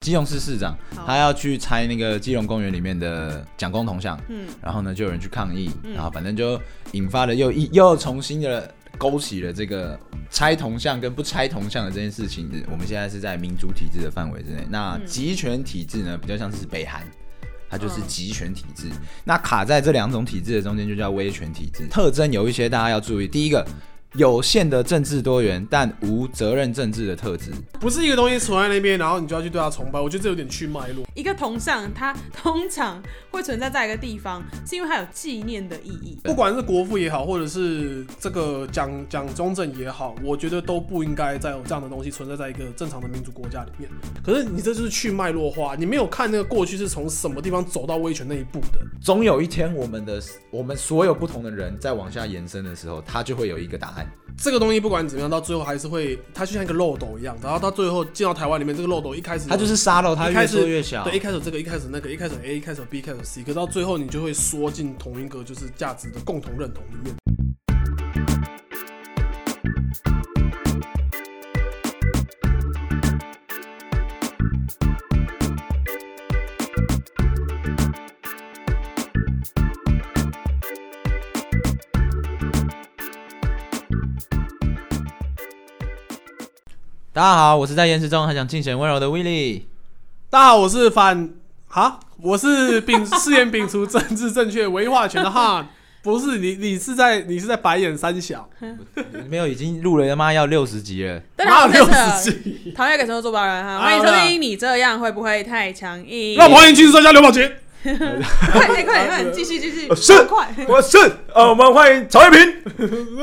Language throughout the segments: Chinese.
基隆市市长他要去拆那个基隆公园里面的蒋公铜像，嗯，然后呢就有人去抗议，然后反正就引发了又一又重新的勾起了这个拆铜像跟不拆铜像的这件事情。我们现在是在民主体制的范围之内，那集权体制呢比较像是北韩，它就是集权体制。那卡在这两种体制的中间就叫威权体制。特征有一些大家要注意，第一个。有限的政治多元，但无责任政治的特质，不是一个东西存在那边，然后你就要去对它崇拜。我觉得这有点去脉络。一个铜像，它通常会存在在一个地方，是因为它有纪念的意义。不管是国父也好，或者是这个蒋蒋中正也好，我觉得都不应该再有这样的东西存在在一个正常的民主国家里面。可是你这就是去脉络化，你没有看那个过去是从什么地方走到威权那一步的。总有一天，我们的我们所有不同的人在往下延伸的时候，它就会有一个答案。这个东西不管怎么样，到最后还是会，它就像一个漏斗一样，然后到最后进到台湾里面，这个漏斗一开始它就是沙漏，它越缩越小。对，一开始这个，一开始那个，一开始 A，一开始 B，一开始 C，可到最后你就会缩进同一个就是价值的共同认同里面。大家好，我是在厌世中很想尽显温柔的威利。大家好，我是反哈，我是摒 誓言摒除政治正确文化权的哈。不是你，你是在你是在白眼三小，没有已经录了他妈要六十集了，哪有六十集？讨厌给什么做不到人哈，欢迎收听。你这样会不会太强硬？让欢迎军事专家刘宝杰。快点快点，继续继续，是，快，我是，呃，我们欢迎曹一平。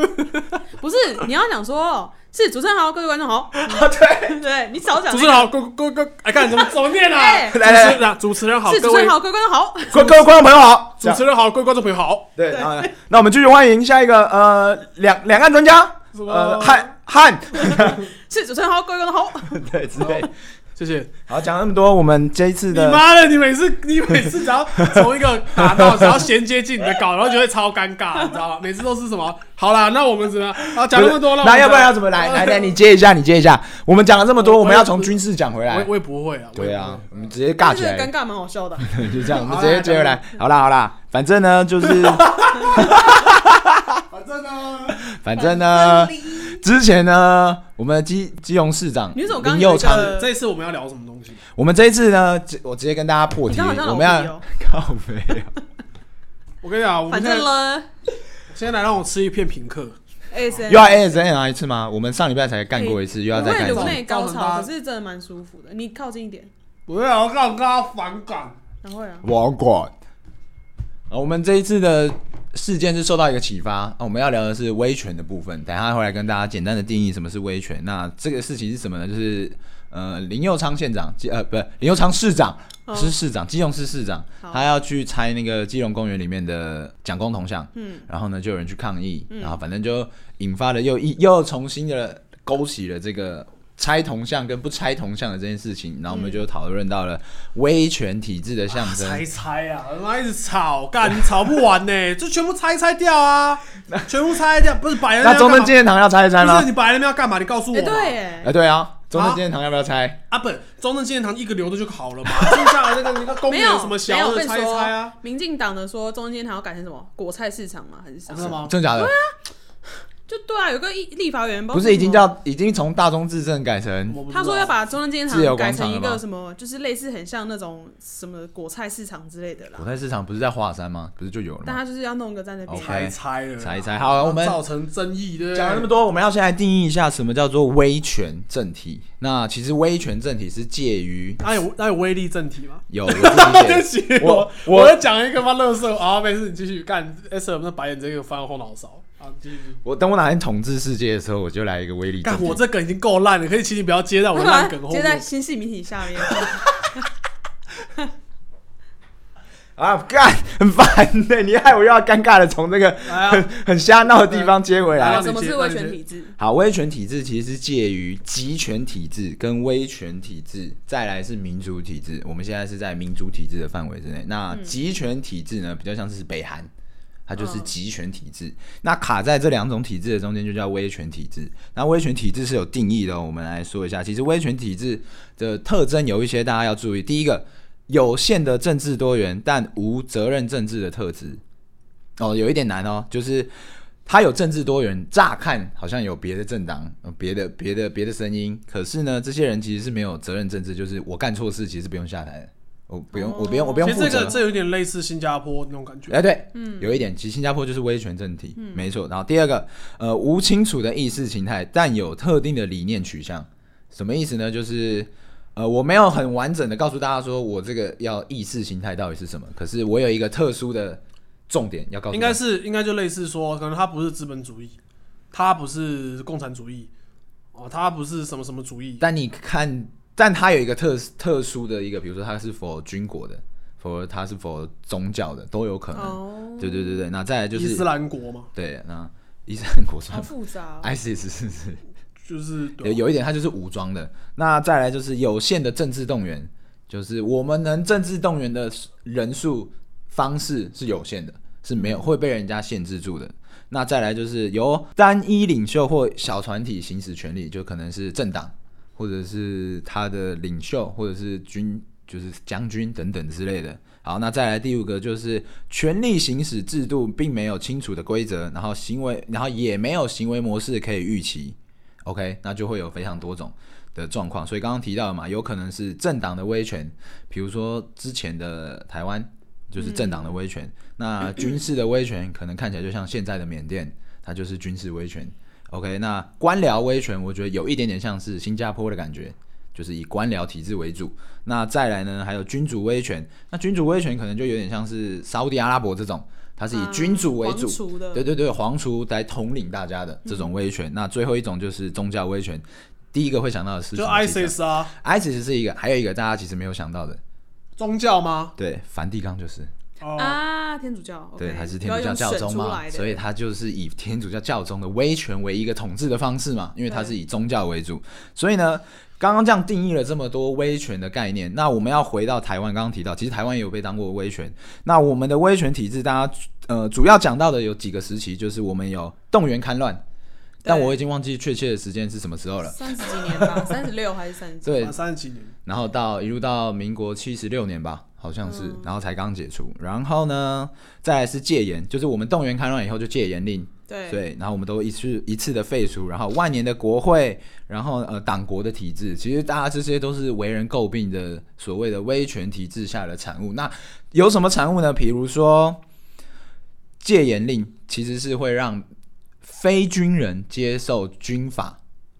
不是，你要讲说。是主持人好，各位观众好。对 对，你少讲。主持人好，各各各，哎，看怎么怎么念啊？来来来，主持人好，是主持人好，各位观众好，各各位观众朋友好，主持人好，各位观众朋友好。对，那我们继续欢迎下一个呃两两岸专家，呃汉汉，是主持人好，各位观众好。对，之类。谢谢。好，讲那么多，我们这一次的。你妈的！你每次你每次只要从一个打到，只要衔接进你的稿，然后就会超尴尬，你知道吗？每次都是什么？好啦，那我们怎么样？啊，讲那么多了，那要不然要怎么来？来来，你接一下，你接一下。我们讲了这么多，我们要从军事讲回来。我我也不会啊。对啊，我们直接尬起来。尴尬蛮好笑的。就这样，我们直接接回来。好啦好啦，反正呢就是。反正呢，反正呢，之前呢，我们基基隆市长林佑昌，这一次我们要聊什么东西？我们这一次呢，我直接跟大家破题，我们要靠飞。我跟你讲，反正呢，现在来让我吃一片品客，又要 A S N 拿一次吗？我们上礼拜才干过一次，又要再干一次。内高潮，可是真的蛮舒服的。你靠近一点，不要让他反感。哪会啊，我管。啊，我们这一次的。事件是受到一个启发啊，我们要聊的是威权的部分。等下回来跟大家简单的定义什么是威权。那这个事情是什么呢？就是呃，林佑昌县长，呃，不是林佑昌市长，是市长，基隆市市长，他要去拆那个基隆公园里面的蒋公铜像，嗯，然后呢就有人去抗议，然后反正就引发了又一又重新的勾起了这个。拆铜像跟不拆铜像的这件事情，然后我们就讨论到了威权体制的象征。拆拆啊，他妈一直吵，干吵不完呢，就全部拆拆掉啊，全部拆掉，不是摆那中正纪念堂要拆一拆吗？不是你摆那边要干嘛？你告诉我。对，哎，对啊，中正纪念堂要不要拆？啊，不，中正纪念堂一个留着就好了嘛，剩下的那个那个公园什么小的拆一拆啊。民进党的说中正纪念堂要改成什么果菜市场吗？还是什么？真的假的？对啊。就对啊，有个立立法员不是已经叫已经从大中治政改成，他说要把中央纪念堂改成一个什么，就是类似很像那种什么果菜市场之类的啦。果菜市场不是在华山吗？不是就有了？但他就是要弄个在那边拆拆了，拆拆。好，我们造成争议的讲了那么多，我们要先来定义一下什么叫做威权政体。那其实威权政体是介于，那有那有威力政体吗？有，我 我我讲一个吗？乐色啊，没事，你继续干。S M 那白眼这个翻后脑勺。我等我哪天统治世界的时候，我就来一个威力。干，我这梗已经够烂了，可以请你不要接在我的烂梗 后面。接在新系媒体下面。啊，干，很烦的，你害我又要尴尬的从这个很很瞎闹的地方接回来。什么是威权体制？好，威权体制其实是介于集权体制跟威权体制，再来是民主体制。我们现在是在民主体制的范围之内。那集权体制呢，比较像是北韩。它就是集权体制。那卡在这两种体制的中间，就叫威权体制。那威权体制是有定义的，我们来说一下。其实威权体制的特征有一些大家要注意。第一个，有限的政治多元，但无责任政治的特质。哦，有一点难哦，就是它有政治多元，乍看好像有别的政党、别的、别的、别的声音，可是呢，这些人其实是没有责任政治，就是我干错事，其实不用下台的。我不用，我不用，我不用其实。这个这有点类似新加坡那种感觉。哎，对，嗯，有一点，其实新加坡就是威权政体，没错。然后第二个，呃，无清楚的意识形态，但有特定的理念取向，什么意思呢？就是呃，我没有很完整的告诉大家说我这个要意识形态到底是什么，可是我有一个特殊的重点要告诉。应该是应该就类似说，可能它不是资本主义，它不是共产主义，哦，它不是什么什么主义。但你看。但它有一个特特殊的一个，比如说它是否军国的，否它是否宗教的都有可能。对对对对，那再来就是伊斯兰国嘛。对，那伊斯兰国算复杂。ISIS 是是，就是有有一点，它就是武装的。那再来就是有限的政治动员，就是我们能政治动员的人数方式是有限的，是没有会被人家限制住的。那再来就是由单一领袖或小团体行使权力，就可能是政党。或者是他的领袖，或者是军，就是将军等等之类的。好，那再来第五个就是权力行使制度并没有清楚的规则，然后行为，然后也没有行为模式可以预期。OK，那就会有非常多种的状况。所以刚刚提到嘛，有可能是政党的威权，比如说之前的台湾就是政党的威权。那军事的威权可能看起来就像现在的缅甸，它就是军事威权。OK，那官僚威权，我觉得有一点点像是新加坡的感觉，就是以官僚体制为主。那再来呢，还有君主威权。那君主威权可能就有点像是沙地阿拉伯这种，它是以君主为主，对对对，皇储来统领大家的这种威权。那最后一种就是宗教威权。第一个会想到的是就 ISIS 啊，ISIS 是一个，还有一个大家其实没有想到的宗教吗？对，梵蒂冈就是。啊，天主教对，还是天主教教宗嘛，所以他就是以天主教教宗的威权为一个统治的方式嘛，因为他是以宗教为主，所以呢，刚刚这样定义了这么多威权的概念，那我们要回到台湾，刚刚提到，其实台湾也有被当过威权，那我们的威权体制，大家呃主要讲到的有几个时期，就是我们有动员戡乱。但我已经忘记确切的时间是什么时候了。三十几年吧，三十六还是三十？对，三十几年。然后到一路到民国七十六年吧，好像是，然后才刚解除。然后呢，再来是戒严，就是我们动员戡乱以后就戒严令。对。对，然后我们都一次一次的废除，然后万年的国会，然后呃党国的体制，其实大家这些都是为人诟病的所谓的威权体制下的产物。那有什么产物呢？比如说戒严令，其实是会让。非军人接受军法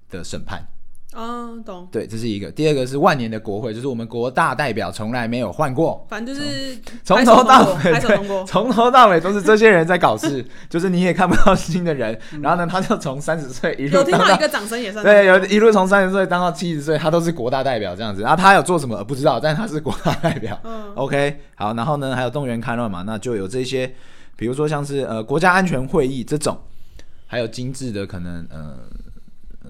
的审判，啊，懂？对，这是一个。第二个是万年的国会，就是我们国大代表从来没有换过，反正就是从头到尾，对，从头到尾都是这些人在搞事，就是你也看不到新的人。然后呢，他就从三十岁一路当到一个掌声也算对，有一路从三十岁当到七十岁，他都是国大代表这样子。然后他有做什么不知道，但是他是国大代表。嗯，OK，好，然后呢，还有动员戡乱嘛，那就有这些，比如说像是呃国家安全会议这种。还有精致的可能，呃，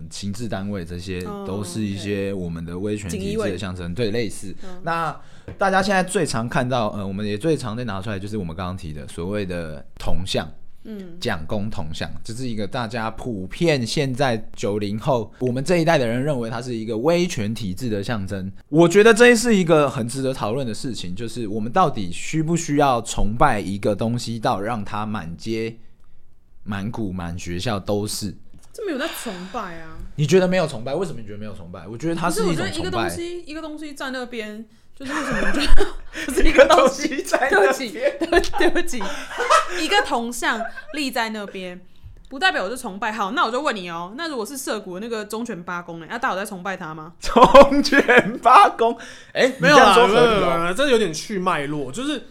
情治单位这些都是一些我们的威权体制的象征，对，类似。那大家现在最常看到，呃，我们也最常在拿出来，就是我们刚刚提的所谓的铜像，嗯，蒋公铜像，这是一个大家普遍现在九零后我们这一代的人认为它是一个威权体制的象征。我觉得这是一个很值得讨论的事情，就是我们到底需不需要崇拜一个东西到让它满街。满谷满学校都是，这没有在崇拜啊？你觉得没有崇拜？为什么你觉得没有崇拜？我觉得它是一种崇拜。一个东西，一个东西在那边，就是为什么你觉得 是一个东西在那边？对不起，对不起，一个铜像立在那边，不代表我是崇拜。好，那我就问你哦，那如果是涉谷那个忠犬八公呢？那大家有在崇拜他吗？忠犬八公？哎，没有啊，没有，这有点去脉络，就是。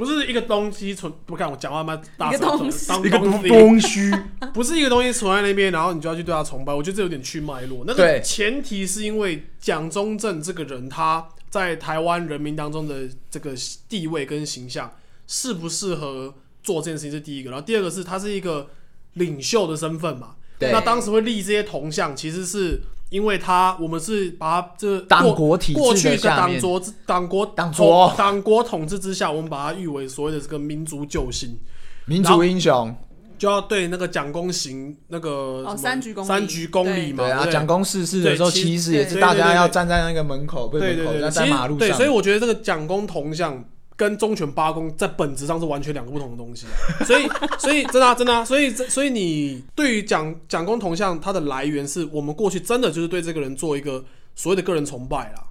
不是一个东西存，不看我讲话吗？一个东西，一个东西，不是一个东西存在那边，然后你就要去对他崇拜。我觉得这有点去脉络。那个前提是因为蒋中正这个人他在台湾人民当中的这个地位跟形象适不适合做这件事情是第一个，然后第二个是他是一个领袖的身份嘛。那当时会立这些铜像，其实是。因为他，我们是把它这党国体过去的党国党国党国党国统治之下，我们把它誉为所谓的这个民族救星。民族英雄，就要对那个蒋公行那个哦三鞠躬礼三鞠躬礼嘛，对啊，不蒋公逝世的时候，对其其实也是对大家要对对。对站在那个门口，不是门口，对对对，要其实在马路上。对，所以我觉得这个蒋公铜像跟忠犬八公在本质上是完全两个不同的东西啊、所以所以真的啊、真的啊、所以所以你对于蒋蒋公铜像它的来源是我们过去真的就是对这个人做一个所谓的个人崇拜啦。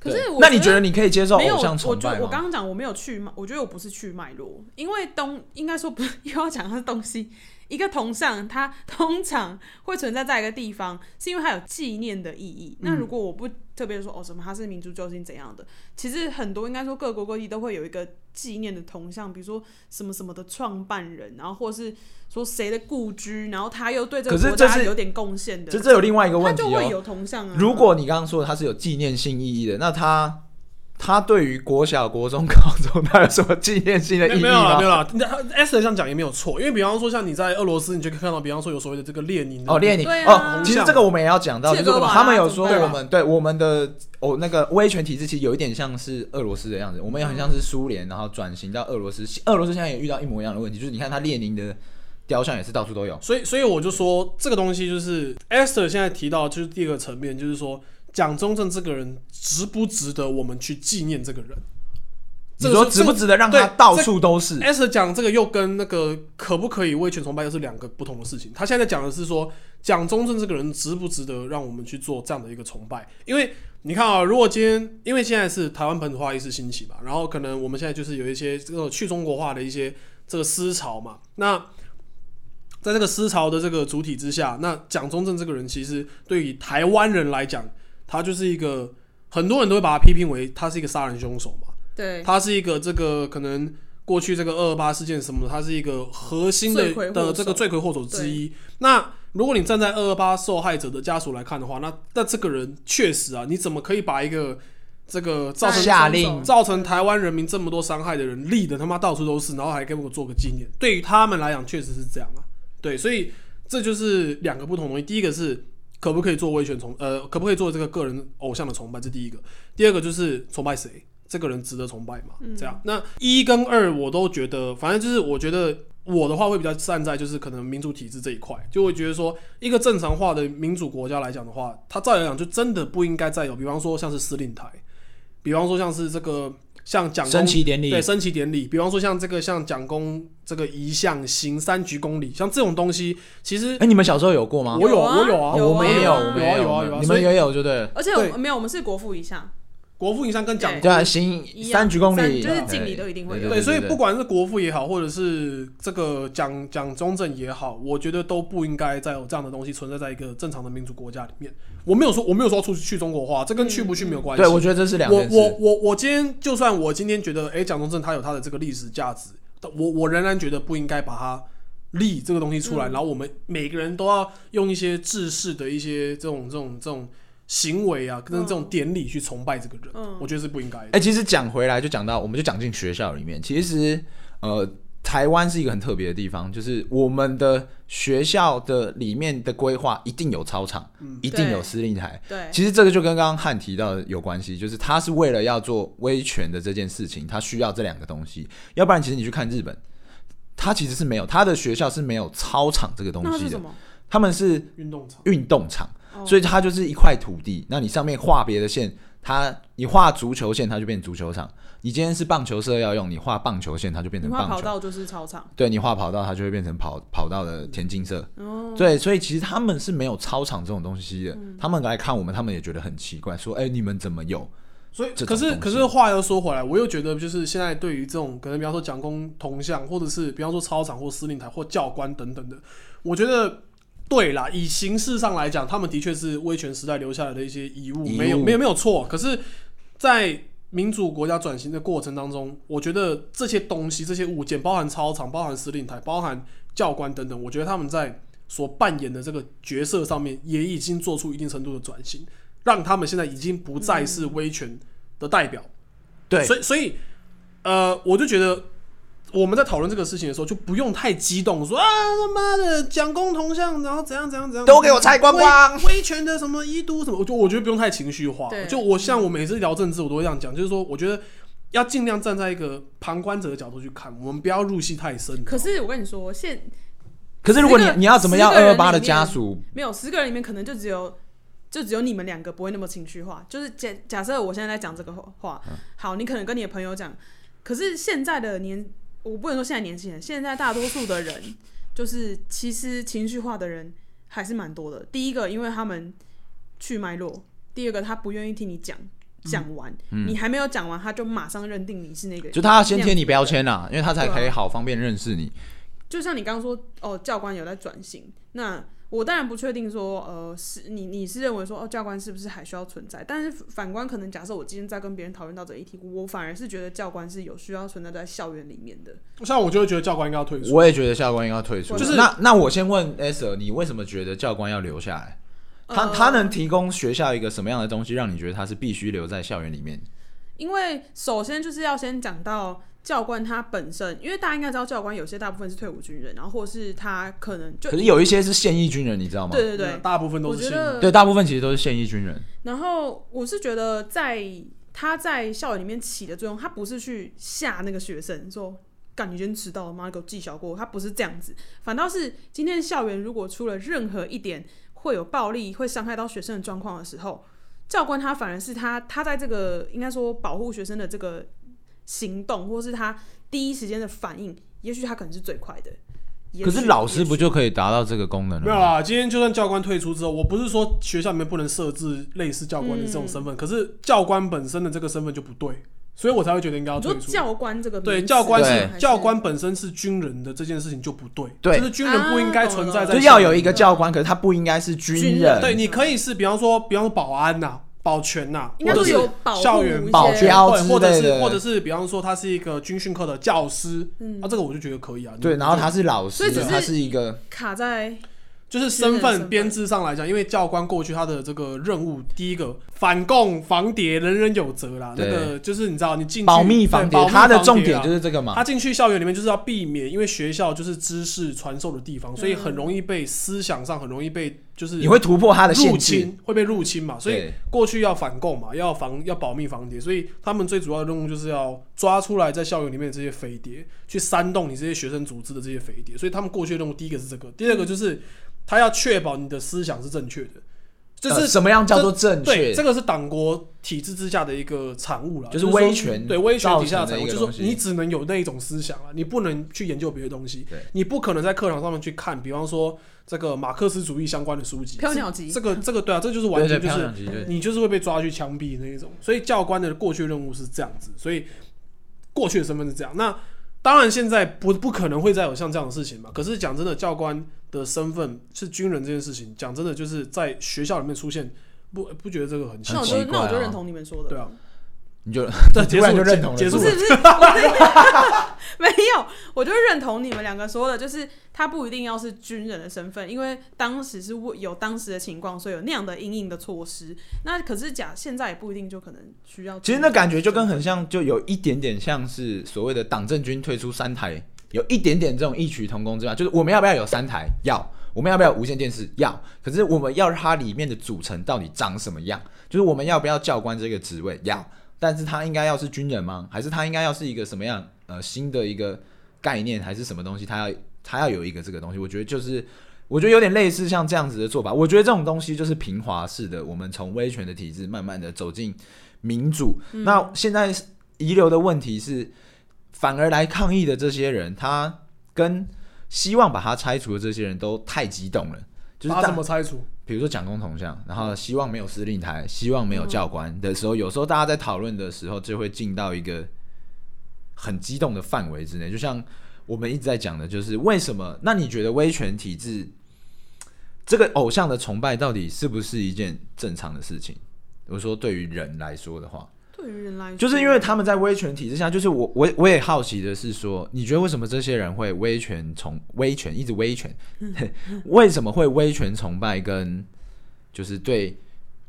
可是我那你觉得你可以接受没有，偶像我崇拜得我刚刚讲我没有去脉，我觉得我不是去脉络，因为东应该说不是 又要讲它的东西，一个铜像它通常会存在在一个地方，是因为它有纪念的意义。那如果我不特别说哦什么他是民族救星怎样的，其实很多应该说各国各地都会有一个纪念的铜像，比如说什么什么的创办人，然后或是说谁的故居，然后他又对这个国家有点贡献的，这这有另外一个他问题哦。就会有铜像啊。如果你刚刚说的它是有纪念性意义的，那它它对于国小、国中、高中他有什么纪念性的意义没有啦，没有吗？啦。那 S 这样讲也没有错，因为比方说像你在俄罗斯，你就可以看到，比方说有所谓的这个列宁哦，列宁啊哦，其实这个我们也要讲到，就是他们有说我们对我们的哦那个威权体制其实有一点像是俄罗斯的样子，我们也很像是苏联，然后转型到俄罗斯。俄罗斯现在也遇到一模一样的问题，就是你看他列宁的雕像也是到处都有。所以，所以我就说这个东西就是 Esther 现在提到，就是第二个层面，就是说蒋中正这个人值不值得我们去纪念这个人？你说值不值得让他到处都是？Esther 讲这个又跟那个可不可以威权崇拜又是两个不同的事情。他现在讲的是说蒋中正这个人值不值得让我们去做这样的一个崇拜？因为你看啊，如果今天因为现在是台湾本土化意识兴起嘛，然后可能我们现在就是有一些这个去中国化的一些这个思潮嘛，那。在这个思潮的这个主体之下，那蒋中正这个人其实对于台湾人来讲，他就是一个很多人都会把他批评为他是一个杀人凶手嘛。对他是一个这个可能过去这个二二八事件什么的，他是一个核心的罪魁祸首的这个罪魁祸首之一。那如果你站在二二八受害者的家属来看的话，那那这个人确实啊，你怎么可以把一个这个造成下令造成台湾人民这么多伤害的人立的他妈到处都是，然后还给我做个纪念？对于他们来讲，确实是这样啊。对，所以这就是两个不同的东西。第一个是可不可以做威权崇，呃，可不可以做这个个人偶像的崇拜，这第一个。第二个就是崇拜谁，这个人值得崇拜嘛？这样。那一跟二我都觉得，反正就是我觉得我的话会比较站在就是可能民主体制这一块，就会觉得说一个正常化的民主国家来讲的话，它照理来讲就真的不应该再有，比方说像是司令台，比方说像是这个像蒋公升旗典礼对升旗典礼，比方说像这个像蒋公这个遗像行三鞠躬礼，像这种东西，其实哎，你们小时候有过吗？我有我有啊，我们也有啊我们也有啊有啊有啊你们也有，就对了。而且我没有，我们是国父遗像，国父遗像跟蒋对啊，行一样三鞠躬礼，就是敬礼都一定会有对，所以不管是国父也好，或者是这个蒋蒋中正也好，我觉得都不应该再有这样的东西存在在一个正常的民主国家里面。我没有说我没有说出去中国化，这跟去不去没有关系。对，我觉得这是两我。我我我今天就算我今天觉得，哎、蒋中正他有他的这个历史价值，我我仍然觉得不应该把它立这个东西出来，然后我们每个人都要用一些制式的一些这种这种这种行为啊，跟这种典礼去崇拜这个人，嗯。我觉得是不应该的。哎、其实讲回来就讲到，我们就讲进学校里面。其实，呃，台湾是一个很特别的地方，就是我们的学校的里面的规划一定有操场，一定有对司令台。对，其实这个就跟刚刚汉提到的有关系，就是他是为了要做威权的这件事情，他需要这两个东西，要不然其实你去看日本，他其实是没有他的学校是没有操场这个东西的。那是什，么？他们是运动场，运动场，哦所以它就是一块土地。那你上面画别的线，它你画足球线，它就变足球场；你今天是棒球社要用，你画棒球线，它就变成棒球。跑道就是操场，对你画跑道，它就会变成跑跑道的田径社。哦，对，所以其实他们是没有操场这种东西的。嗯他们来看我们，他们也觉得很奇怪，说：“哎、你们怎么有所以可是可是话又说回来，我又觉得就是现在对于这种可能，比方说蒋公铜像，或者是比方说操场或司令台或教官等等的，我觉得对啦，以形式上来讲，他们的确是威权时代留下来的一些遗物，没有没有没有错。可是，在民主国家转型的过程当中，我觉得这些东西、这些物件，包含操场、包含司令台、包含教官等等，我觉得他们在所扮演的这个角色上面，也已经做出一定程度的转型，让他们现在已经不再是威权的代表。？”对，所以所以呃，我就觉得我们在讨论这个事情的时候，就不用太激动，说啊他妈的蒋公铜像，然后怎样怎样怎样，都给我拆光光威威权的什么一都什么，我就我觉得不用太情绪化。就我像我每次聊政治，我都会这样讲，就是说，我觉得要尽量站在一个旁观者的角度去看，我们不要入戏太深。可是我跟你说，现可是如果你你要怎么样二二八的家属，没有十个人里面可能就只有就只有你们两个不会那么情绪化。就是假假设我现在在讲这个话，好，你可能跟你的朋友讲，可是现在的年，我不能说现在年轻人，现在大多数的人就是其实情绪化的人还是蛮多的。第一个，因为他们去脉络；第二个，他不愿意听你讲。讲完，你还没有讲完，他就马上认定你是那个，就他要先贴你标签啊，因为他才可以好方便认识你。就像你刚刚说，哦，教官有在转型，那我当然不确定说，呃，是你你是认为说，哦，教官是不是还需要存在？但是反观，可能假设我今天在跟别人讨论到这一题，我反而是觉得教官是有需要存在在校园里面的。像我就会觉得教官应该要退出。我也觉得教官应该退出。就是那那我先问 S，尔你为什么觉得教官要留下来？他呃他能提供学校一个什么样的东西，让你觉得他是必须留在校园里面？因为首先就是要先讲到教官他本身，因为大家应该知道，教官有些大部分是退伍军人，然后或是他可能就可是有一些是现役军人，你知道吗？对对对，大部分都是现役对，大部分其实都是现役军人。然后我是觉得在他在校园里面起的作用，他不是去吓那个学生说。干，你今天迟到了，妈给我记小过。他不是这样子，反倒是今天校园如果出了任何一点会有暴力、会伤害到学生的状况的时候，教官他反而是他，他在这个应该说保护学生的这个行动，或是他第一时间的反应，也许他可能是最快的。可是老师不就可以达到这个功能？没有啊，今天就算教官退出之后，我不是说学校里面不能设置类似教官的这种身份，可是教官本身的这个身份就不对，所以我才会觉得应该要。教官这个对，教官是教官本身是军人的这件事情就不对，对就是军人不应该存在在就要有一个教官，可是他不应该是军人。对，你可以是比方说，比方说保安呐、保全呐、应该说或者是有保校园保镖对，或者是或者是比方说他是一个军训课的教师，啊，这个我就觉得可以啊。对，然后他是老师所以只，是他是一个卡在就是身份份编制上来讲，因为教官过去他的这个任务，第一个反共防谍，人人有责啦。那个就是你知道，你进去保密防谍，他的重点就是这个嘛他。进去校园里面就是要避免，因为学校就是知识传授的地方，所以很容易被思想上很容易被就是你会突破他的限入制，侵，会被入侵嘛，所以对。过去要反共嘛，要防要保密防谍，所以他们最主要的任务就是要抓出来在校园里面的这些飞谍，去煽动你这些学生组织的这些飞谍，所以他们过去的任务第一个是这个，第二个就是他要确保你的思想是正确的，这呃是什么样叫做正对，确这？个是党国体制之下的一个产物了，就是威权对威权底下的产物，就是说你只能有那一种思想啊，你不能去研究别的东西对，你不可能在课堂上面去看，比方说这个马克思主义相关的书籍，飘鸟集这个这个对啊，这就是完全就是。你就是会被抓去枪毙那一种。所以教官的过去任务是这样子，所以过去的身份是这样。那当然现在不不可能会再有像这样的事情嘛。可是讲真的，教官的身份是军人这件事情，讲真的就是在学校里面出现，不不觉得这个很奇那我怪？那我就认同你们说的，对啊，你就这突然就认同了，结束不是不是，我 没有，我就认同你们两个说的，就是他不一定要是军人的身份，因为当时是为有当时的情况，所以有那样的应应的措施。那可是假现在也不一定就可能需要。其实那感觉就跟很像，就有一点点像是所谓的党政军退出三台，有一点点这种异曲同工之妙。就是我们要不要有三台？要。我们要不要无线电视？要。可是我们要它里面的组成到底长什么样？就是我们要不要教官这个职位？要。但是他应该要是军人吗？还是他应该要是一个什么样呃新的一个概念，还是什么东西？他要他要有一个这个东西，我觉得就是我觉得有点类似像这样子的做法。我觉得这种东西就是平滑式的，我们从威权的体制慢慢的走进民主。那现在遗留的问题是，反而来抗议的这些人，他跟希望把他拆除的这些人都太激动了，就是他怎么拆除？比如说蒋公同像，然后希望没有司令台，希望没有教官的时候，有时候大家在讨论的时候，就会进到一个很激动的范围之内。就像我们一直在讲的，就是为什么？那你觉得威权体制这个偶像的崇拜到底是不是一件正常的事情？我说对于人来说的话，对于人来说，就是因为他们在威权体制下，就是我我我也好奇的是说，你觉得为什么这些人会威权崇威权一直威权？为什么会威权崇拜跟就是对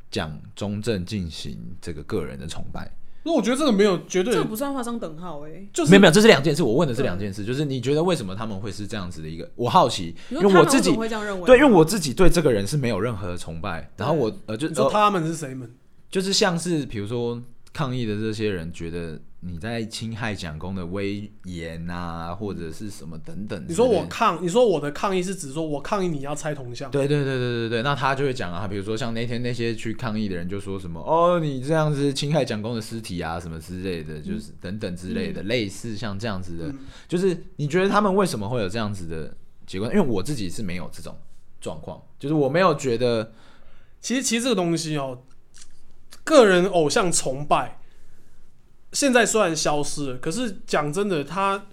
蒋中正进行这个个人的崇拜？那我觉得这个没有绝对这个，不算画上等号哎、就是没有没有，这是两件事。我问的是两件事，就是你觉得为什么他们会是这样子的一个？我好奇，因为我自己会这样认为？对，因为我自己对这个人是没有任何的崇拜，然后我呃就他们是谁们？就是像是比如说抗议的这些人觉得你在侵害蒋公的威严啊，或者是什么等等。你说我抗，你说我的抗议是指说我抗议你要拆铜像，对对对对对对，那他就会讲啊，比如说像那天那些去抗议的人就说什么哦，你这样子侵害蒋公的尸体啊，什么之类的，就是等等之类的，类似像这样子的，就是你觉得他们为什么会有这样子的结果？因为我自己是没有这种状况，就是我没有觉得，其实其实这个东西哦，个人偶像崇拜，现在虽然消失了，可是讲真的，他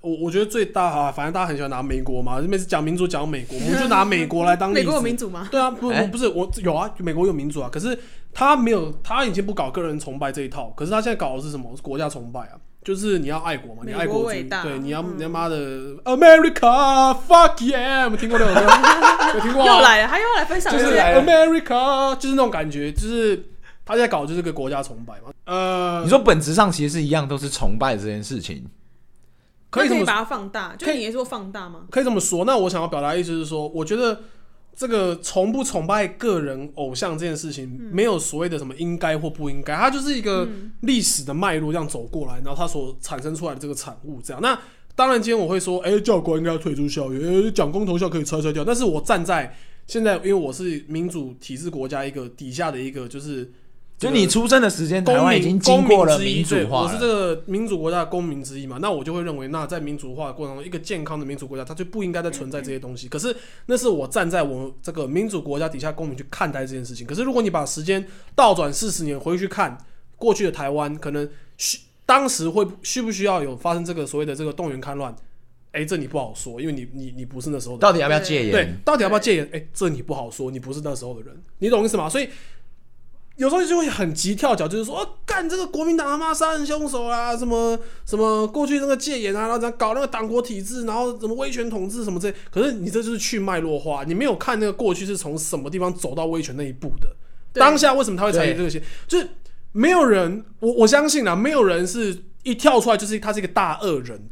我我觉得最大啊，反正大家很喜欢拿美国嘛，每次讲民主讲美国，我们就拿美国来当 例美子。国有民主吗？对啊，不哎不是我有啊，美国有民主啊，可是他没有，他已经不搞个人崇拜这一套，可是他现在搞的是什么？国家崇拜啊，就是你要爱国嘛，你爱国主义，伟大对，你要嗯你他妈的 America fuck yeah，有没有听过这首歌？有听过啊？又来了，他又要来分享就是这个 America，就是那种感觉，就是他在搞就是个国家崇拜嘛。呃，你说本质上其实是一样，都是崇拜这件事情。可以这么那可以把它放大，就你也说放大吗？可以这么说。那我想要表达的意思是说，我觉得这个崇不崇拜个人偶像这件事情，没有所谓的什么应该或不应该，它就是一个历史的脉络这样走过来，然后它所产生出来的这个产物这样。那当然，今天我会说，哎、教官应该要退出校园，哎、讲公投校可以拆拆掉。但是我站在现在，因为我是民主体制国家一个底下的一个就是。就你出生的时间，台湾已经民经过了民主化对我是这。个民主国家的公民之一嘛，那我就会认为，那在民主化的过程中，一个健康的民主国家，它就不应该再存在这些东西。可是那是我站在我这个民主国家底下公民去看待这件事情。可是如果你把时间倒转四十年回去看过去的台湾，可能需当时会需不需要有发生这个所谓的这个动员戡乱？哎、这你不好说，因为你你你不是那时候的人到底要不要戒严对？，到底要不要戒严？哎、这你不好说，你不是那时候的人，你懂意思吗？所以有时候就会很急跳脚，就是说，哦，干这个国民党他妈杀人凶手啊，什么什么过去那个戒严啊，然后这样搞那个党国体制，然后什么威权统治什么之类。可是你这就是去脉络化，你没有看那个过去是从什么地方走到威权那一步的。当下为什么他会采取这个些？就是没有人，我我相信啊，没有人是一跳出来就是他是一个大恶人，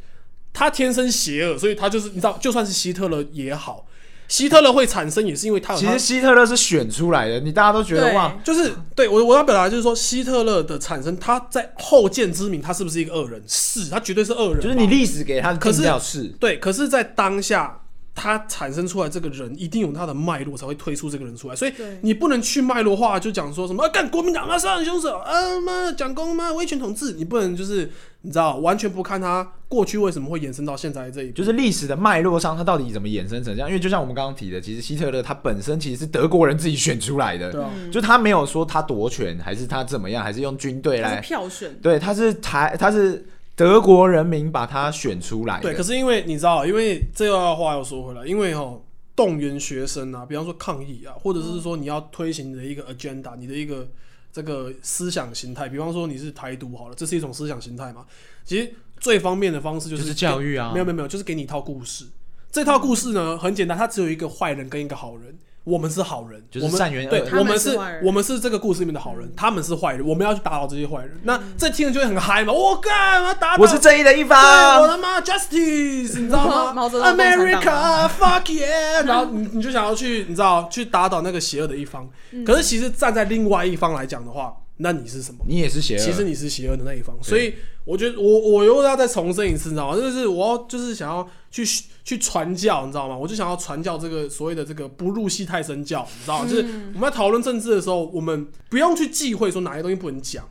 他天生邪恶，所以他就是你知道，就算是希特勒也好，希特勒会产生也是因为他有他其实希特勒是选出来的，你大家都觉得哇，就是对我我要表达就是说，希特勒的产生，他在后见之明，他是不是一个恶人？是，他绝对是恶人。就是你历史给他的可是定调是，对，可是，在当下，他产生出来这个人，一定有他的脉络才会推出这个人出来，所以你不能去脉络化，就讲说什么啊干、国民党啊杀人凶手啊妈蒋公妈威权统治，你不能就是你知道完全不看他过去为什么会延伸到现在这一。就是历史的脉络上，他到底怎么衍生成这样？因为就像我们刚刚提的，其实希特勒他本身其实是德国人自己选出来的，就他没有说他夺权，还是他怎么样，还是用军队来，票选，对，他是台，他是德国人民把他选出来，对，可是因为你知道，因为这又要话又说回来，因为哈动员学生啊，比方说抗议啊，或者是说你要推行你的一个 agenda，你的一个这个思想形态，比方说你是台独好了，这是一种思想形态嘛。其实最方便的方式就就是是教育啊没有没有没有，就是给你一套故事。这套故事呢很简单，它只有一个坏人跟一个好人。我们是好人，就是我们善缘对，我们是我们是这个故事里面的好人，他们是坏人，我们要去打倒这些坏人。那嗯这听着就会很嗨嘛！我干，我打倒我是正义的一方，我，他妈 justice，你知道吗 毛泽东共产党？America fuck yeah，然后你你就想要去，你知道去打倒那个邪恶的一方。可是其实站在另外一方来讲的话，那你是什么？你也是邪恶，其实你是邪恶的那一方，所以我觉得我我又要再重申一次，你知道吗？就是我要就是想要去去传教，你知道吗？我就想要传教这个所谓的这个不入戏太深教，你知道吗？就是我们在讨论政治的时候，我们不用去忌讳说哪些东西不能讲。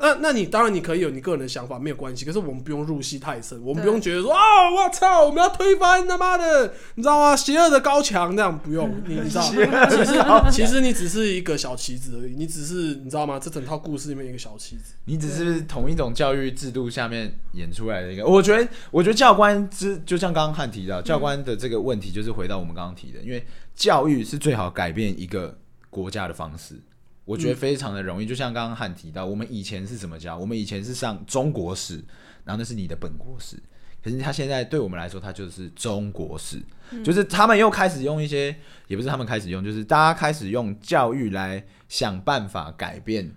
那那你当然你可以有你个人的想法，没有关系。可是我们不用入戏太深，我们不用觉得说啊，我操，我们要推翻他妈的，你知道吗？邪恶的高墙这样不用，你你知道？其实其实你只是一个小棋子而已，你只是你知道吗？这整套故事里面一个小棋子。你只是同一种教育制度下面演出来的一个，我觉得，我觉得教官之就像刚刚汉提到，教官的这个问题就是回到我们刚刚提的，因为教育是最好改变一个国家的方式。我觉得非常的容易，就像刚刚汉提到，我们以前是怎么教？我们以前是上中国史，然后那是你的本国史，可是他现在对我们来说，他就是中国史，就是他们又开始用一些，也不是他们开始用，就是大家开始用教育来想办法改变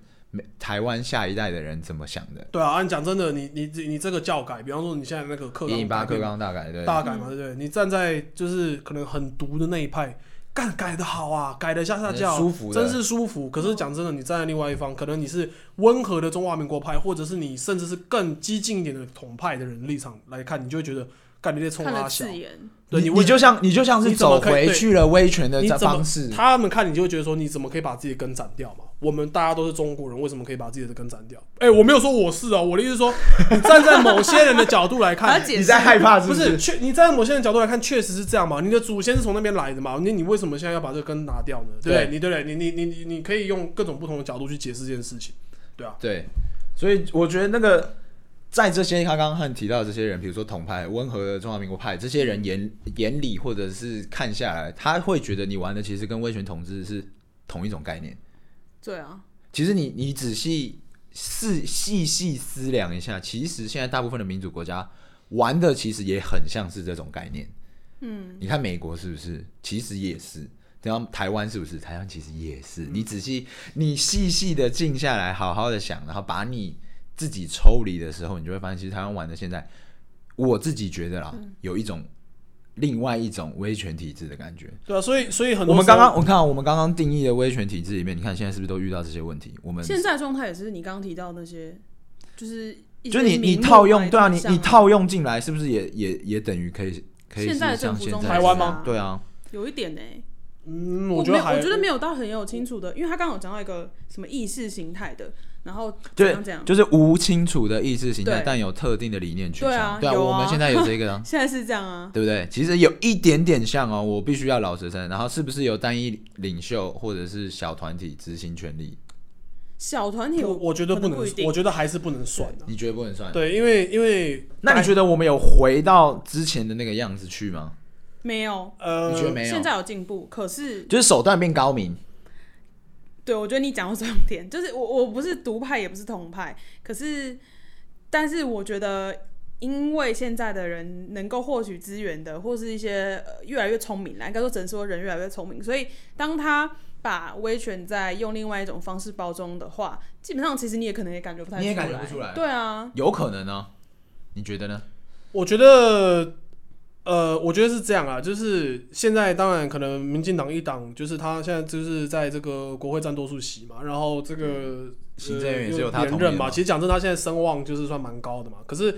台湾下一代的人怎么想的。对啊，按讲真的，你你你这个教改，比方说你现在那个课纲一八课改变纲大改对，大改嘛，对不对？你站在就是可能很毒的那一派，干改的好啊，改的下下叫，舒服真是舒服。可是讲真的，你站在另外一方，可能你是温和的中华民国派，或者是你甚至是更激进一点的统派的人立场来看，你就会觉得干你在冲看他小对你你就像你就像是你走回去了威权的方式，他们看你就会觉得说，你怎么可以把自己根斩掉嘛？我们大家都是中国人，为什么可以把自己的根斩掉？哎、我没有说我是啊，我的意思是说，你站在某些人的角度来看，你在害怕是不是是？确你站在某些人角度来看，确实是这样嘛？你的祖先是从那边来的嘛？你你为什么现在要把这个根拿掉呢？对不对？你对不对？你你你你你可以用各种不同的角度去解释这件事情，对啊。对，所以我觉得那个在这些他刚刚和提到的这些人，比如说统派、温和的中华民国派，这些人眼眼里或者是看下来，他会觉得你玩的其实跟威权统治是同一种概念。对啊，其实你你仔细细细细思量一下，其实现在大部分的民主国家玩的其实也很像是这种概念。嗯，你看美国是不是？其实也是。然后台湾是不是？台湾其实也是。你仔细，你细细的静下来，好好的想，然后把你自己抽离的时候，你就会发现，其实台湾玩的现在，我自己觉得啦，有一种另外一种威权体制的感觉。对啊，所以所以很多我们刚刚我看我们刚刚定义的威权体制里面，你看现在是不是都遇到这些问题？我们现在的状态也是你刚刚提到那些，就是就是你你套用来对啊，你你套用进来，是不是也也也等于可以可以现在的是像现在政府中台湾吗对啊，有一点呢、嗯，我觉得还没有我觉得没有到很有清楚的，因为他刚刚有讲到一个什么意识形态的，然后怎对样怎样，就是无清楚的意识形态，但有特定的理念取对向。对啊，啊啊我们现在有这个啊，现在是这样啊，对不对？其实有一点点像哦，我必须要老实承认。然后是不是有单一领袖或者是小团体执行权力？小团体我我觉得不能我觉得还是不能算的、你觉得不能算？对，因为因为那你觉得我们有回到之前的那个样子去吗？没有，呃，你觉得没有？现在有进步，可是就是手段变高明，对我觉得你讲到重点，就是我我不是独派也不是同派，可是但是我觉得。因为现在的人能够获取资源的，或是一些、呃、越来越聪明啦，应该说只能说人越来越聪明，所以当他把威权在用另外一种方式包装的话，基本上其实你也可能也感觉不太你也出来，感觉不出来对啊，有可能呢？你觉得呢？我觉得，呃，我觉得是这样啊，就是现在当然可能民进党一党，就是他现在就是在这个国会占多数席嘛，然后这个行政院也是有他连任嘛，其实讲真，他现在声望就是算蛮高的嘛。可是，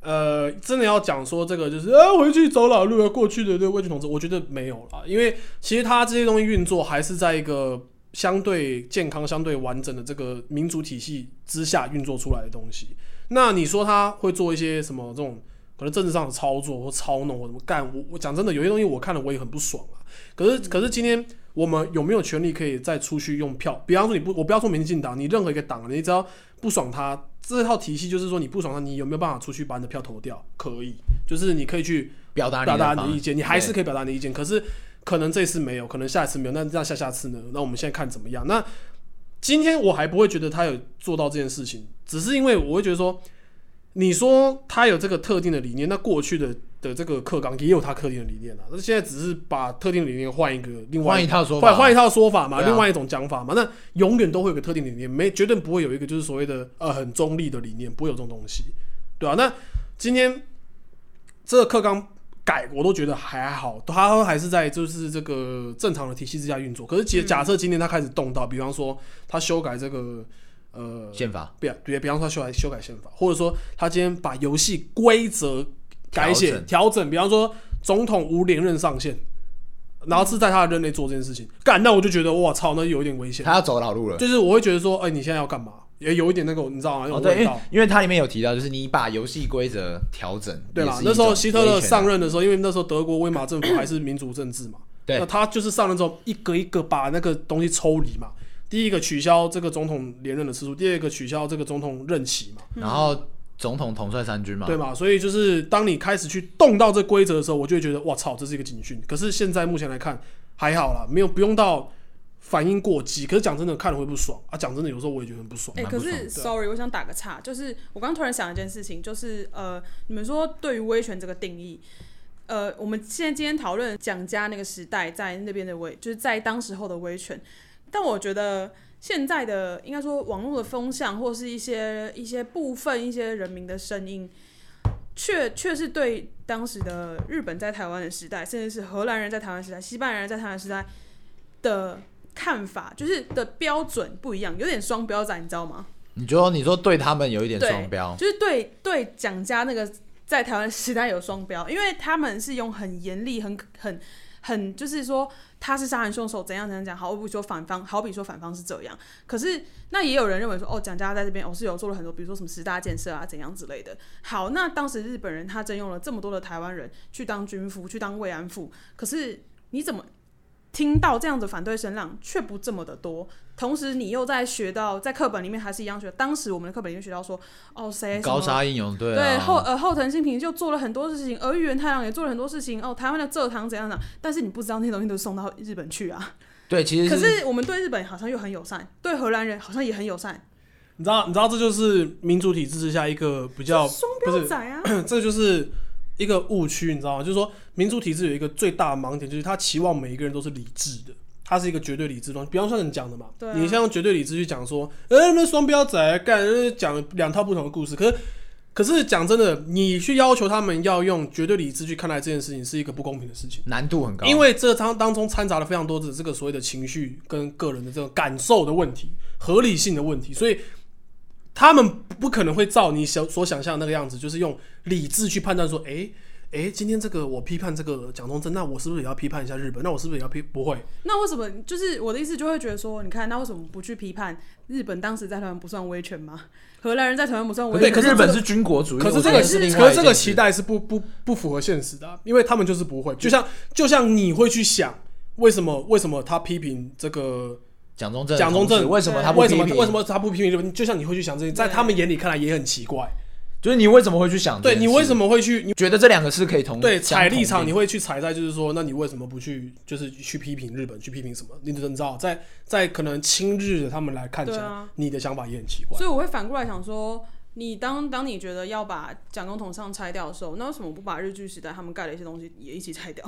呃，真的要讲说这个就是啊，回去走老路啊，过去的这个威权统治，我觉得没有啦，因为其实他这些东西运作还是在一个相对健康、相对完整的这个民主体系之下运作出来的东西。那你说他会做一些什么这种可能政治上的操作或操弄或怎么干？我我讲真的，有些东西我看了我也很不爽啊。可是可是今天我们有没有权利可以再出去用票？比方说你不，我不要说民进党，你任何一个党，你只要不爽他这套体系，就是说你不爽他，你有没有办法出去把你的票投掉？可以，就是你可以去表达表达你的意见，你还是可以表达你的意见。可是可能这次没有，可能下一次没有，那那下下次呢？那我们现在看怎么样？那今天我还不会觉得他有做到这件事情，只是因为我会觉得说，你说他有这个特定的理念，那过去的的这个课纲也有他特定的理念啊，那现在只是把特定的理念换一个另外换一套说法换换一套说法嘛，啊另外一种讲法嘛，那永远都会有个特定理念，没绝对不会有一个就是所谓的呃很中立的理念，不会有这种东西，对啊，那今天这个课纲改，我都觉得还好，他还是在就是这个正常的体系之下运作。可是假假设今天他开始动到，比方说他修改这个呃宪法比比比方说修改修改宪法，或者说他今天把游戏规则改写调整调整，比方说总统无连任上限，然后是在他的任内做这件事情，干那我就觉得哇操，那有一点危险他。要走老路了。就是我会觉得说，哎、你现在要干嘛？也有一点那个，你知道吗？那哦，对，因为种味道。因为它里面有提到，就是你把游戏规则调整，对啦，也是一那时候希特勒上任的时候，因为那时候德国威玛政府还是民主政治嘛，对那他就是上任之后一个一个把那个东西抽离嘛。第一个取消这个总统连任的次数，第二个取消这个总统任期嘛，然后总统统帅三军嘛，对嘛？所以就是当你开始去动到这规则的时候，我就会觉得哇操，这是一个警讯。可是现在目前来看还好啦，没有不用到反应过激。可是讲真的，看了会不爽啊！讲真的，有时候我也觉得很不爽。哎、可是 sorry，我想打个岔，就是我刚突然想一件事情，就是呃，你们说对于威权这个定义，呃，我们现在今天讨论蒋家那个时代在那边的威，就是在当时候的威权，但我觉得现在的应该说网络的风向，或是一些一些部分一些人民的声音，却却是对当时的日本在台湾的时代，甚至是荷兰人在台湾时代、西班牙人在台湾时代的看法，就是的标准不一样，有点双标仔，你知道吗？你说你说对他们有一点双标，就是对对蒋家那个在台湾时代有双标，因为他们是用很严厉、很很很，就是说他是杀人凶手，怎样怎样讲，好比说反方，好比说反方是这样。可是那也有人认为说，哦，蒋家在这边我是有做了很多，比如说什么十大建设啊，怎样之类的。好，那当时日本人他征用了这么多的台湾人去当军夫，去当慰安妇，可是你怎么？听到这样的反对声浪却不这么的多，同时你又在学到，在课本里面还是一样学。当时我们的课本里面学到说，哦，谁高沙英勇对对啊，后呃后藤新平就做了很多事情，而玉原太郎也做了很多事情。哦，台湾的蔗糖怎样怎样，但是你不知道那些东西都送到日本去啊。对，其实可是我们对日本好像又很友善，对荷兰人好像也很友善，你知道，你知道这就是民主体制之下一个比较双标仔啊。这就是一个误区，你知道吗？就是说民主体制有一个最大的盲点，就是他期望每一个人都是理智的。它是一个绝对理智的东西，比方说你讲的嘛，你像用绝对理智去讲说，呃，那双标仔干呃讲两套不同的故事，可是可是讲真的，你去要求他们要用绝对理智去看待这件事情，是一个不公平的事情。难度很高，因为这当当中掺杂了非常多的这个所谓的情绪跟个人的这种感受的问题、合理性的问题，所以他们不可能会照你想所想象的那个样子，就是用理智去判断说，诶诶，今天这个我批判这个蒋中正，那我是不是也要批判一下日本？那我是不是也要批？不会，那为什么就是我的意思就会觉得说，你看那为什么不去批判日本当时在台湾不算威权吗？荷兰人在台湾不算威权对，可是日本是军国主义，可是这个可是这个期待是不不不符合现实的啊、因为他们就是不会，就像就像你会去想，为什么为什么他批评这个蒋中正蒋中正为什么他不为什么批评为什么他不批评日本？就像你会去想这些，在他们眼里看来也很奇怪。就是你为什么会去想？对你为什么会去你觉得这两个是可以同对踩立场，你会去踩在就是说，那你为什么不去就是去批评日本，去批评什么？你你知道，在在可能亲日的他们来看起来，啊你的想法也很奇怪所。以我会反过来想说，你当当你觉得要把蒋公铜像拆掉的时候，那为什么不把日据时代他们盖的一些东西也一起拆掉？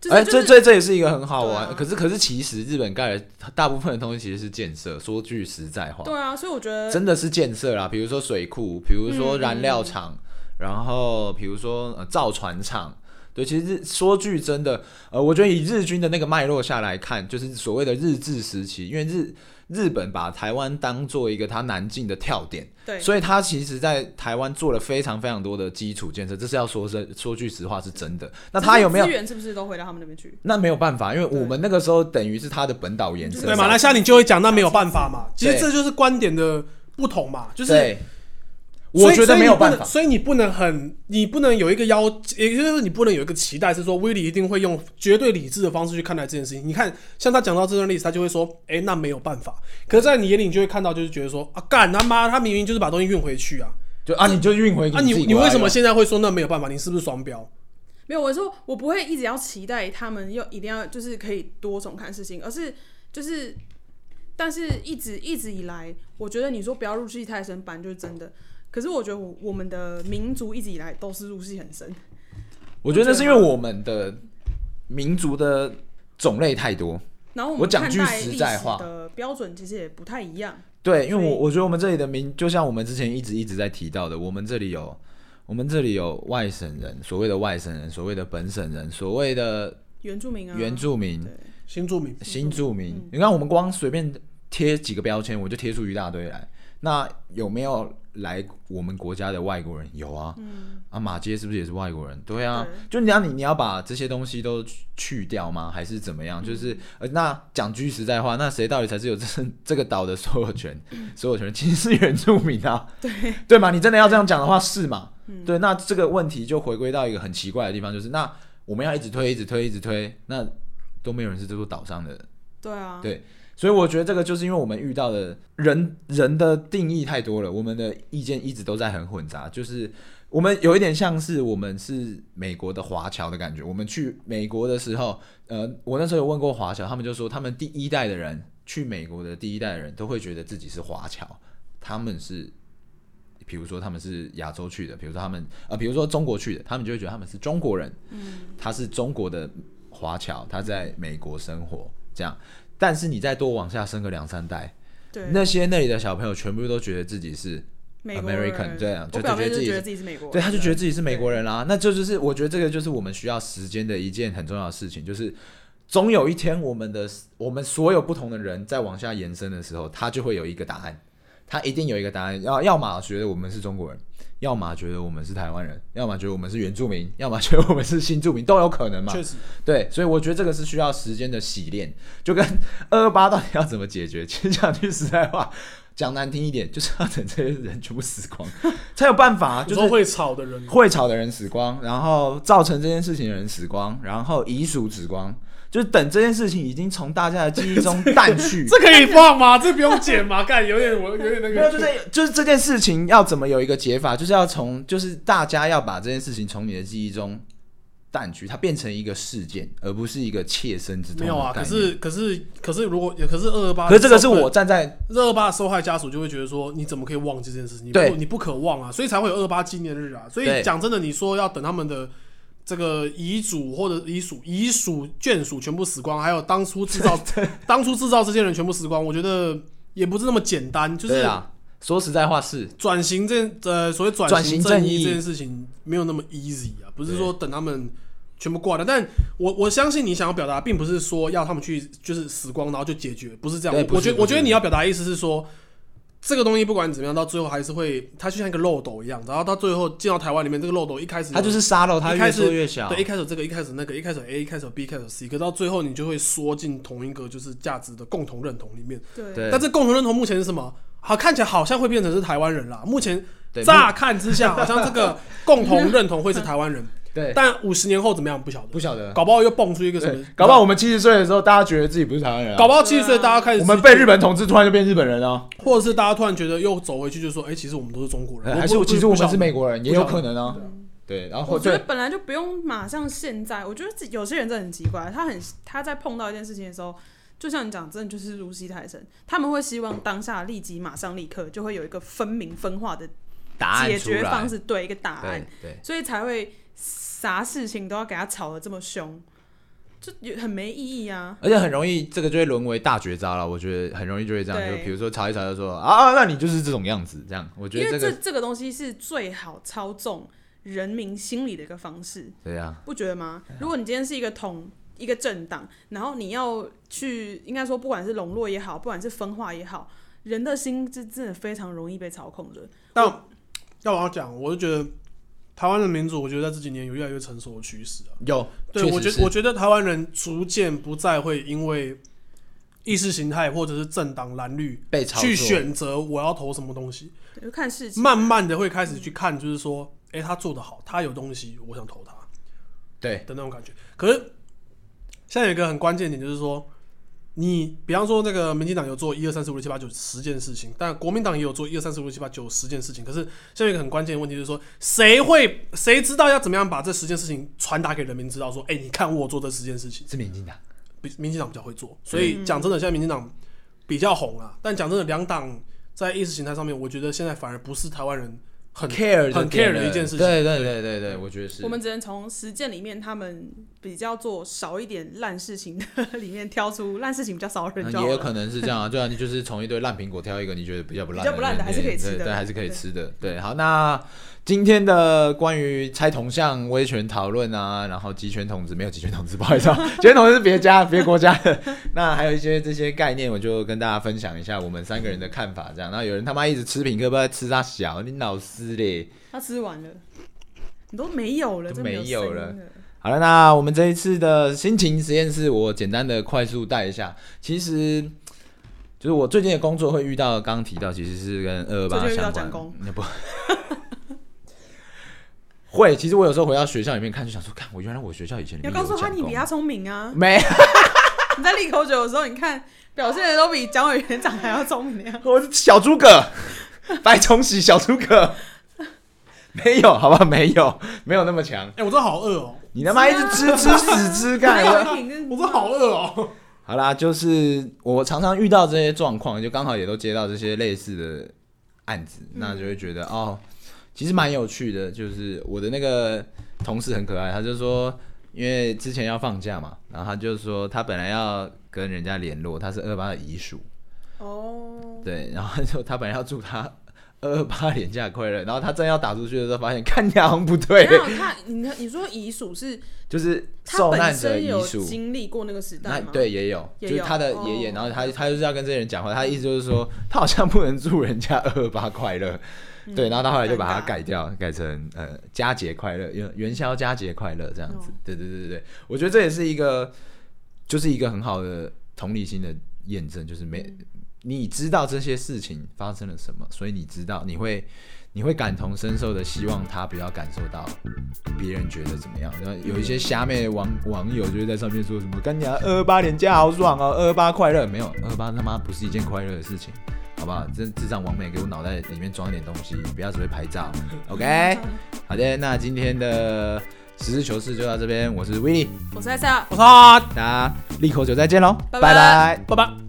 就是哎，这这这也是一个很好玩，啊可是可是其实日本盖的大部分的东西其实是建设，说句实在话，对啊，所以我觉得真的是建设啦，比如说水库，比如说嗯燃料厂，然后比如说呃造船厂。对，其实说句真的，呃，我觉得以日军的那个脉络下来看，就是所谓的日治时期，因为日日本把台湾当做一个它南进的跳点，对所以他其实在台湾做了非常非常多的基础建设，这是要说真说句实话是真的。那他有没有资？源是不是都回到他们那边去？那没有办法，因为我们那个时候等于是他的本岛延伸。对，马来西亚你就会讲，那没有办法嘛。其实这就是观点的不同嘛，就是我觉得没有办法。所以你不能所以你不能很，你不能有一个要，也就是说你不能有一个期待，是说威利一定会用绝对理智的方式去看待这件事情。你看，像他讲到这段历史，他就会说，哎、那没有办法。可是，在你眼里，你就会看到，就是觉得说，啊，干他妈，他明明就是把东西运回去啊，就啊，你就运回去啊，你你为什么现在会说那没有办法？你是不是双标？没有，我说我不会一直要期待他们要一定要就是可以多重看事情，而是就是，但是一直一直以来，我觉得你说不要入戏太深，本来就是真的。可是我觉得我我们的民族一直以来都是入戏很深，我觉得那是因为我们的民族的种类太多。然后我讲句实在话的标准其实也不太一样。对，因为我我觉得我们这里的民，就像我们之前一直一直在提到的，我们这里有我们这里有外省人，所谓的外省人，所谓的本省人，所谓的原住民啊，原住民、新住民，新住民。嗯你看，我们光随便贴几个标签，我就贴出一大堆来。那有没有来我们国家的外国人？有啊，嗯啊，马街是不是也是外国人？对啊，就你要你你要把这些东西都去去掉吗？还是怎么嗯样？就是呃，那讲句实在话，那谁到底才是有这 这个岛的所有权？所有权其实是原住民啊，对对吗？你真的要这样讲的话，是嘛？嗯对，那这个问题就回归到一个很奇怪的地方，就是那我们要一直推，一直推，一直推，那都没有人是这座岛上的人。对啊，对所以我觉得这个就是因为我们遇到的人人的定义太多了，我们的意见一直都在很混杂，就是我们有一点像是我们是美国的华侨的感觉。我们去美国的时候，呃，我那时候有问过华侨，他们就说他们第一代的人去美国的第一代人都会觉得自己是华侨，他们是。比如说他们是亚洲去的，比如说他们呃，比如说中国去的，他们就会觉得他们是中国人，嗯，他是中国的华侨，他在美国生活这样。但是你再多往下生个两三代，对，那些那里的小朋友全部都觉得自己是 American，这样就觉得自己是美国人，对，他就觉得自己是美国人啦、那这就是我觉得这个就是我们需要时间的一件很重要的事情，就是总有一天我们的我们所有不同的人在往下延伸的时候，他就会有一个答案，他一定有一个答案，要要么觉得我们是中国人，要么觉得我们是台湾人，要么觉得我们是原住民，要么觉得我们是新住民，都有可能嘛。确实，对，所以我觉得这个是需要时间的洗练，就跟二 二八到底要怎么解决，其实讲句实在话，讲难听一点，就是要等这些人全部死光，才有办法，就是会吵的人，会吵的人死光，然后造成这件事情的人死光，然后遗属死光，就是等这件事情已经从大家的记忆中淡去。这可以放吗？这不用剪吗？干，有点我有点那没有，个，就是就是这件事情要怎么有一个解法，就是要从就是大家要把这件事情从你的记忆中淡去，它变成一个事件，而不是一个切身之痛。没有啊。可是可是可是如果可是二二八，可是这个是我站在二二八受害家属就会觉得说，你怎么可以忘记这件事情？你对不你不可忘啊，所以才会有二八纪念日啊。所以讲真的，你说要等他们的这个遗嘱或者遗属、遗属眷属全部死光，还有当初制造 当初制造这些人全部死光，我觉得也不是那么简单。就是对啦，说实在话是转型这呃所谓转转型型正义这件事情没有那么 easy 啊，不是说等他们全部挂了。但我我相信你想要表达，并不是说要他们去就是死光然后就解决，不是这样。我我觉我觉得你要表达的意思是说。这个东西不管怎么样，到最后还是会，它就像一个漏斗一样，然后到最后进到台湾里面，这个漏斗一开始它就是沙漏，它越一开始缩越小。对，一开始这个，一开始那个，一开始 A，一开始 B，一开始 C，可到最后你就会缩进同一个就是价值的共同认同里面。对对但这共同认同目前是什么？好，看起来好像会变成是台湾人啦。目前乍看之下，好像这个共同认同会是台湾人，对，但五十年后怎么样？不晓得，不晓得，搞不好又蹦出一个什么，搞不好我们七十岁的时候，大家觉得自己不是台湾人啊，搞不好七十岁大家开始我们被日本统治，突然就变日本人了。或者是大家突然觉得又走回去，就说，哎、其实我们都是中国人，还是其实我们是美国国人，也有可能啊。对然后我觉得本来就不用马上现在，我觉得这有些人真的很奇怪，他很他在碰到一件事情的时候，就像你讲，真的就是如西太神，他们会希望当下立即马上立刻就会有一个分明分化的答案解决方，式，对一个答案对，对。所以才会啥事情都要给他吵得这么凶，就也很没意义啊。而且很容易，这个就会沦为大绝招了。我觉得很容易就会这样，就比如说吵一吵就说啊，那你就是这种样子，这样。我觉因为这得这个这个东西是最好操纵人民心理的一个方式，对呀，不觉得吗？如果你今天是一个统一个政党，然后你要去，应该说不管是笼络也好，不管是分化也好，人的心是真的非常容易被操控的。但但我要讲，我就觉得台湾的民主，我觉得在这几年有越来越成熟的趋势啊。有，对，我觉得我觉得台湾人逐渐不再会因为意识形态或者是政党蓝绿被操去选择我要投什么东西，就看事情，慢慢的会开始去看，就是说，哎、他做的好，他有东西，我想投他对。的那种感觉。可是现在有一个很关键点，就是说，你比方说那个民进党有做一二三四五六七八九十件事情，但国民党也有做一二三四五六七八九十件事情。可是现在一个很关键的问题，就是说，谁会谁知道要怎么样把这十件事情传达给人民知道？说，哎、你看我做这十件事情。是民进党，比民进党比较会做，所以讲真的，现在民进党比较红啊。但讲真的，两党在意识形态上面，我觉得现在反而不是台湾人很 care 很 care 的一件事情对对对对对，我觉得是。我们只能从实践里面，他们比较做少一点烂事情的里面挑出烂事情比较少的人。也有可能是这样啊，对啊，你就是从一堆烂苹果挑一个你觉得比较不烂、比较不烂的还是可以吃的对，还是可以吃的。对，好，那今天的关于猜铜像威权讨论啊，然后集权统治没有集权统治，不好意思啊，集权统治是别家别国家的。那还有一些这些概念，我就跟大家分享一下我们三个人的看法。这样，那有人他妈一直吃品客，不知道吃他小，你老师嘞。他吃完了，你都没有了，都真没没有了。好了，那我们这一次的心情实验室，我简单的快速带一下。其实就是我最近的工作会遇到，刚刚提到其实是跟二二八相关。那 不会，其实我有时候回到学校里面看，就想说，看我原来我学校以前你要告诉他你比他聪明啊！没，你在立口酒的时候，你看表现的都比蒋委员长还要聪明啊！我是小诸葛，白崇禧小诸葛，没有，好吧，没有，没有那么强。哎、我真的好饿哦、你他妈一直吃吃死吃干，我真的好饿哦、好啦，就是我常常遇到这些状况，就刚好也都接到这些类似的案子，那就会觉得哦，其实蛮有趣的。就是我的那个同事很可爱，他就说，因为之前要放假嘛，然后他就说他本来要跟人家联络，他是二八的遗属，哦，对，然后他就他本来要祝他二 二八年假快乐，然后他真要打出去的时候，发现看起来好像不对，没有他，你你说遗属是就是受难者遗属。经历过那个时代吗？对也有，也有就是他的爷爷，哦然后他他就是要跟这些人讲话，他的意思就是说他好像不能祝人家二二八快乐，嗯对，然后他后来就把它改掉，改成呃佳节快乐，元元宵佳节快乐这样子哦。对对对对对，我觉得这也是一个，就是一个很好的同理心的验证，就是没嗯你知道这些事情发生了什么，所以你知道你会你会感同身受的，希望他不要感受到别人觉得怎么样。然后有一些虾妹网网友就会在上面说什么：“跟你讲，二二八年假好爽哦，二二八快乐。”没有，二二八他妈不是一件快乐的事情。好不好？这智障完美给我脑袋里面装一点东西，不要只会拍照。OK，好的，那今天的实事求是就到这边，我是 Willy，我是艾莎。我操，大家利口酒再见喽，拜拜拜拜。